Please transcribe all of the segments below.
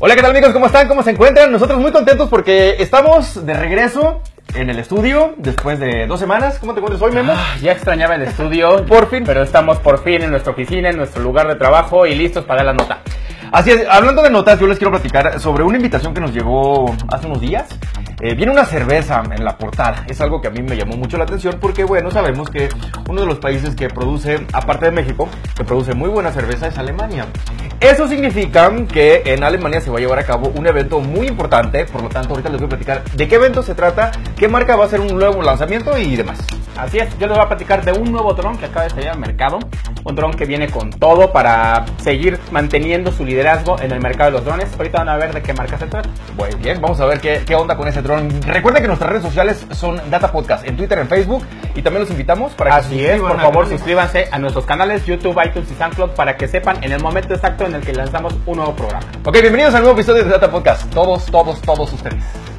Hola, ¿qué tal amigos? ¿Cómo están? ¿Cómo se encuentran? Nosotros muy contentos porque estamos de regreso en el estudio después de dos semanas. ¿Cómo te encuentras hoy, Memo? Ah, ya extrañaba el estudio. Por fin. Pero estamos por fin en nuestra oficina, en nuestro lugar de trabajo y listos para dar la nota. Así es, hablando de notas, yo les quiero platicar sobre una invitación que nos llegó hace unos días. Eh, viene una cerveza en la portada. Es algo que a mí me llamó mucho la atención porque, bueno, sabemos que uno de los países que produce, aparte de México, que produce muy buena cerveza es Alemania. Eso significa que en Alemania se va a llevar a cabo un evento muy importante, por lo tanto ahorita les voy a platicar de qué evento se trata, qué marca va a hacer un nuevo lanzamiento y demás. Así es, yo les voy a platicar de un nuevo dron que acaba de salir al mercado. Un dron que viene con todo para seguir manteniendo su liderazgo en el mercado de los drones. Ahorita van a ver de qué marca se trata. Muy bien, vamos a ver qué, qué onda con ese dron. Recuerden que nuestras redes sociales son Data Podcast en Twitter, en Facebook y también los invitamos para que Así es, por favor suscríbanse a nuestros canales YouTube, iTunes y SoundCloud para que sepan en el momento exacto en el que lanzamos un nuevo programa. Ok, bienvenidos al nuevo episodio de Data Podcast. Todos, todos, todos ustedes.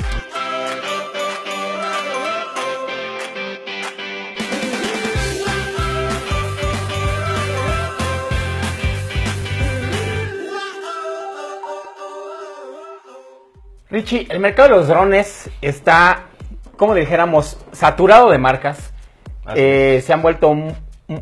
Richie, el mercado de los drones está, como dijéramos, saturado de marcas. Eh, se han vuelto,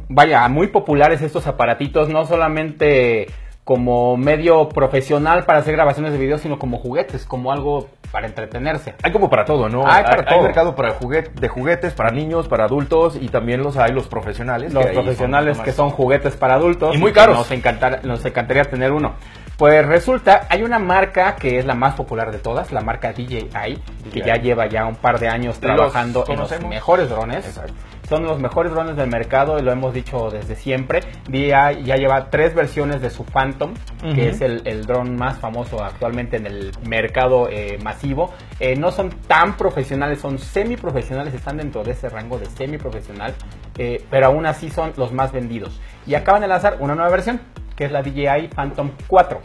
vaya, muy populares estos aparatitos, no solamente como medio profesional para hacer grabaciones de video, sino como juguetes, como algo para entretenerse. Hay como para todo, ¿no? Hay, para todo. mercado para juguete, de juguetes para niños, para adultos y también los hay los profesionales. Los profesionales que son juguetes para adultos. Y muy caros. Nos, encantar, nos encantaría tener uno. Pues resulta, hay una marca que es la más popular de todas, la marca DJI, que ya lleva ya un par de años trabajando en los mejores drones. Exacto. Son los mejores drones del mercado y lo hemos dicho desde siempre. DJI ya lleva tres versiones de su Phantom, que es el, el dron más famoso actualmente en el mercado eh, masivo. Eh, no son tan profesionales, son semi-profesionales, están dentro de ese rango de semi-profesional, eh, pero aún así son los más vendidos. Y acaban de lanzar una nueva versión, que es la DJI Phantom 4.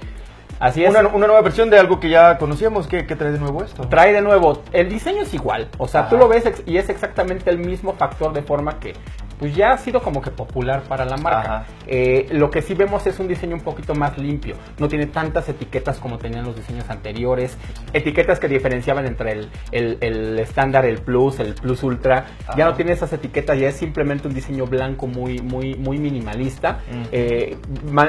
Así es. Una, una, nueva versión de algo que ya conocíamos. ¿Qué, ¿Qué, trae de nuevo esto? Trae de nuevo. El diseño es igual. O sea, Ajá. tú lo ves y es exactamente el mismo factor de forma que pues ya ha sido como que popular para la marca. Eh, lo que sí vemos es un diseño un poquito más limpio. No tiene tantas etiquetas como tenían los diseños anteriores. Etiquetas que diferenciaban entre el, el, el estándar, el Plus, el Plus Ultra. Ajá. Ya no tiene esas etiquetas, ya es simplemente un diseño blanco muy, muy, muy minimalista. Uh -huh. eh,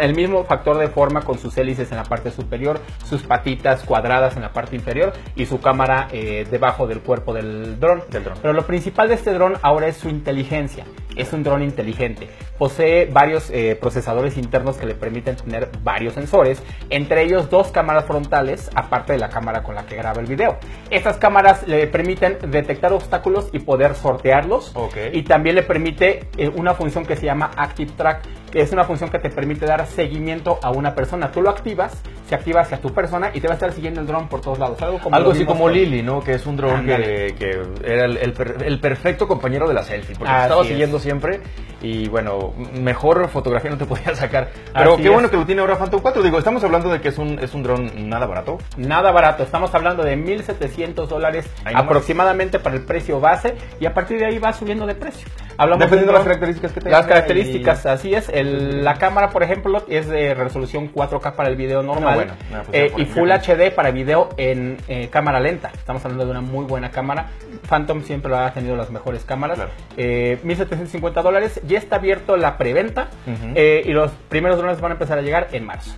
el mismo factor de forma con sus hélices en la parte superior, sus patitas cuadradas en la parte inferior y su cámara eh, debajo del cuerpo del dron. Del dron. Pero lo principal de este dron ahora es su inteligencia es un dron inteligente. Posee varios eh, procesadores internos que le permiten tener varios sensores, entre ellos dos cámaras frontales, aparte de la cámara con la que graba el video. Estas cámaras le permiten detectar obstáculos y poder sortearlos. Okay. Y también le permite eh, una función que se llama Active Track, es una función que te permite dar seguimiento a una persona. Tú lo activas, se activa hacia tu persona y te va a estar siguiendo el dron por todos lados. Algo, como Algo así como con... Lily, ¿no? Que es un dron que, que, era el, el, el, perfecto compañero de la selfie, porque te estaba siguiendo es. siempre y bueno, mejor fotografía no te podía sacar. Pero Así qué es. bueno que lo tiene ahora Phantom 4. Digo, estamos hablando de que es un, es un dron nada barato. Nada barato, estamos hablando de 1.700 dólares aproximadamente para el precio base y a partir de ahí va subiendo de precio. Hablamos Dependiendo de las características que tenga. Las características, y... así es. El, la cámara, por ejemplo, es de resolución 4K para el video normal no, bueno, no, pues eh, y Full HD para video en eh, cámara lenta. Estamos hablando de una muy buena cámara. Phantom siempre ha tenido las mejores cámaras. Claro. Eh, 1.750 dólares. Ya está abierto la preventa uh -huh. y los primeros drones van a empezar a llegar en marzo.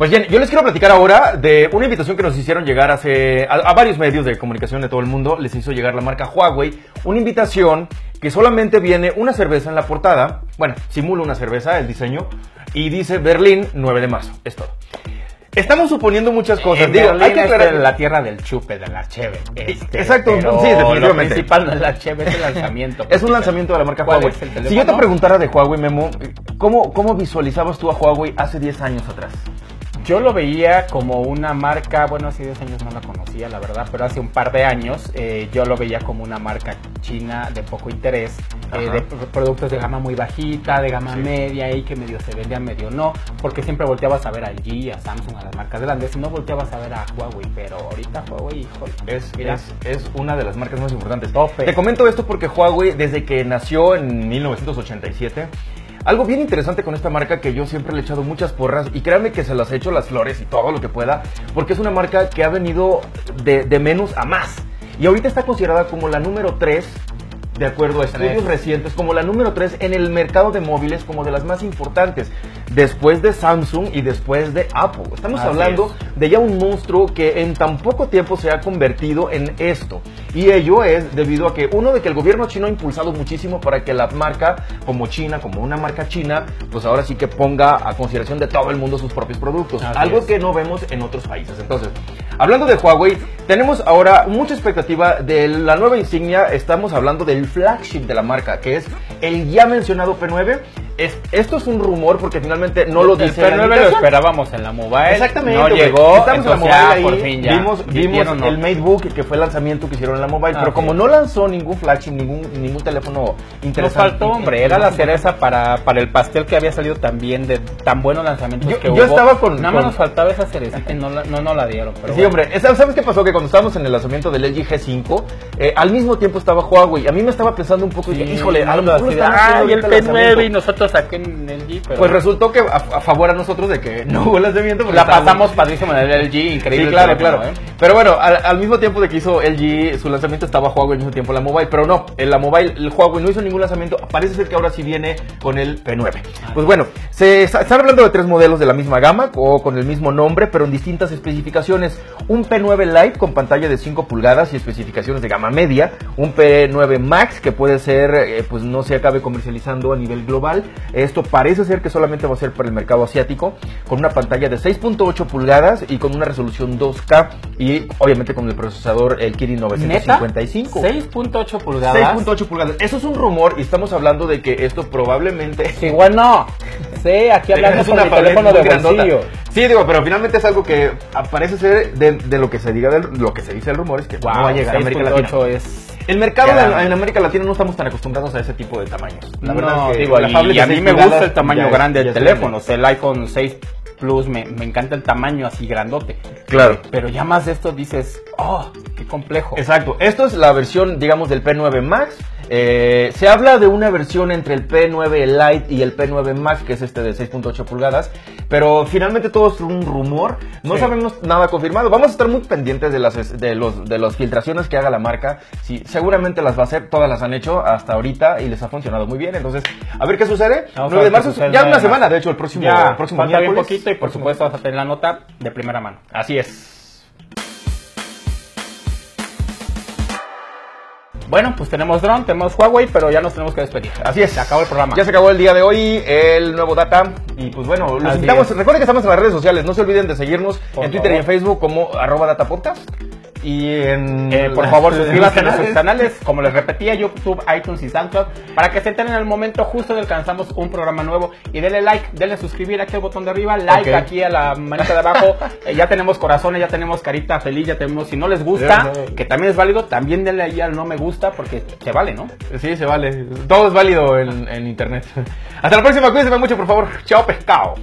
Pues bien, yo les quiero platicar ahora de una invitación que nos hicieron llegar hace a, a, varios medios de comunicación de todo el mundo. Les hizo llegar la marca Huawei una invitación que solamente viene una cerveza en la portada. Bueno, simula una cerveza el diseño y dice Berlín 9 de marzo. Es todo. Estamos suponiendo muchas cosas. En Digo, hay que aclarar la tierra del chupe, de la cheve. Este, Exacto, sí, definitivamente. Lo principal es la cheve, es el lanzamiento. es un lanzamiento de la marca Huawei. si yo te preguntara de Huawei, Memo, ¿cómo, ¿cómo visualizabas tú a Huawei hace 10 años atrás? Yo lo veía como una marca, bueno, hace 10 años no la conocía, la verdad, pero hace un par de años eh, yo lo veía como una marca china de poco interés, eh, de productos de gama muy bajita, de gama sí. media y que medio se vendían, medio no, porque siempre volteabas a ver a LG, a Samsung, a las marcas grandes, y no volteabas a ver a Huawei, pero ahorita Huawei, híjole, es, es, es, una de las marcas más importantes. Tope. Te comento esto porque Huawei, desde que nació en 1987, algo bien interesante con esta marca que yo siempre le he echado muchas porras y créanme que se las he hecho las flores y todo lo que pueda, porque es una marca que ha venido de, de menos a más. Y ahorita está considerada como la número 3 de acuerdo a estudios recientes, como la número 3 en el mercado de móviles, como de las más importantes, después de Samsung y después de Apple. Estamos hablando de ya un monstruo que en tan poco tiempo se ha convertido en esto. Y ello es debido a que, uno, de que el gobierno chino ha impulsado muchísimo para que la marca, como China, como una marca china, pues ahora sí que ponga a consideración de todo el mundo sus propios productos. algo que no vemos en otros países. Entonces, hablando de Huawei, tenemos ahora mucha expectativa de la nueva insignia. Estamos hablando del flagship de la marca, que es el ya mencionado P9 esto es un rumor porque finalmente no lo dice. El P9 lo esperábamos en la mobile. Exactamente. No llegó. Estamos en la mobile ahí. Por fin ya, vimos, vimos el MateBook que fue el lanzamiento que hicieron en la mobile. pero como no lanzó ningún flagship, ningún, ningún teléfono interesante. Nos faltó, hombre. Era la cereza para, para el pastel que había salido también de tan buenos lanzamientos yo, que yo estaba con. Nada más nos faltaba esa cerecita y no, la, no, no la dieron. sí, hombre. ¿Sabes qué pasó? Que cuando estábamos en el lanzamiento del LG G5, eh, al mismo tiempo estaba Huawei. A mí me estaba pensando un poco. híjole, a lo mejor. Ah, y el P9 y nosotros aquí en el pues resultó que a, favor a nosotros de que no hubo lanzamiento. La pasamos padrísimo en el LG, increíble. Sí, claro, claro. ¿eh? Pero bueno, al, mismo tiempo de que hizo LG su lanzamiento estaba Huawei al mismo tiempo la mobile, pero no, en la mobile el Huawei no hizo ningún lanzamiento. Parece ser que ahora sí viene con el P9. Pues bueno, se están hablando de tres modelos de la misma gama o con el mismo nombre, pero en distintas especificaciones. Un P9 Lite con pantalla de 5 pulgadas y especificaciones de gama media, un P9 Max que puede ser, eh, pues no se acabe comercializando a nivel global. Esto parece ser que solamente va a ser para el mercado asiático, con una pantalla de 6.8 pulgadas y con una resolución 2K y obviamente con el procesador el Kirin 955. 6.8 pulgadas. 6.8 pulgadas. Eso es un rumor y estamos hablando de que esto probablemente... Igual no. Sí, aquí hablamos de un teléfono de bolsillo. Sí, digo, pero finalmente es algo que parece ser de, lo que se diga, de lo que se dice el rumor es que no va a llegar a América Latina. Es el mercado en América Latina no estamos tan acostumbrados a ese tipo de tamaños. La verdad es que digo, y, a mí me gusta el tamaño grande del teléfono. el iPhone 6 Plus me, me, encanta el tamaño así grandote. Claro. Pero ya más de esto dices, oh, qué complejo. Exacto. Esto es la versión, digamos, del P9 Max. Eh, se habla de una versión entre el P9 Lite y el P9 Max, que es este de 6.8 pulgadas, pero finalmente todo es un rumor, no sabemos nada confirmado. Vamos a estar muy pendientes de las de los de las filtraciones que haga la marca. Sí, seguramente las va a hacer, todas las han hecho hasta ahorita y les ha funcionado muy bien. Entonces, a ver qué sucede. 9 de marzo, ya una semana, de hecho, el próximo ya, próximo un poquito y por supuesto vas a tener la nota de primera mano. Así es. Bueno, pues tenemos drone, tenemos Huawei, pero ya nos tenemos que despedir. Así es. Se acabó el programa. Ya se acabó el día de hoy, el nuevo data. Y pues bueno, los invitamos. Recuerden que estamos en las redes sociales. No se olviden de seguirnos en Twitter y en Facebook como arroba datapodcast. Y en, eh, por favor, suscríbanse a nuestros canales, como les repetía, YouTube, iTunes y SoundCloud, para que se enteren en el momento justo de alcanzamos un programa nuevo. Y denle like, denle suscribir aquí al botón de arriba, like aquí a la manita de abajo. Eh, ya tenemos corazones, ya tenemos carita feliz, ya tenemos, si no les gusta, que también es válido, también denle ahí al no me gusta, porque se vale, ¿no? Sí, se vale. Todo es válido en, en internet. Hasta la próxima, cuídense mucho, por favor. Chao, pescado.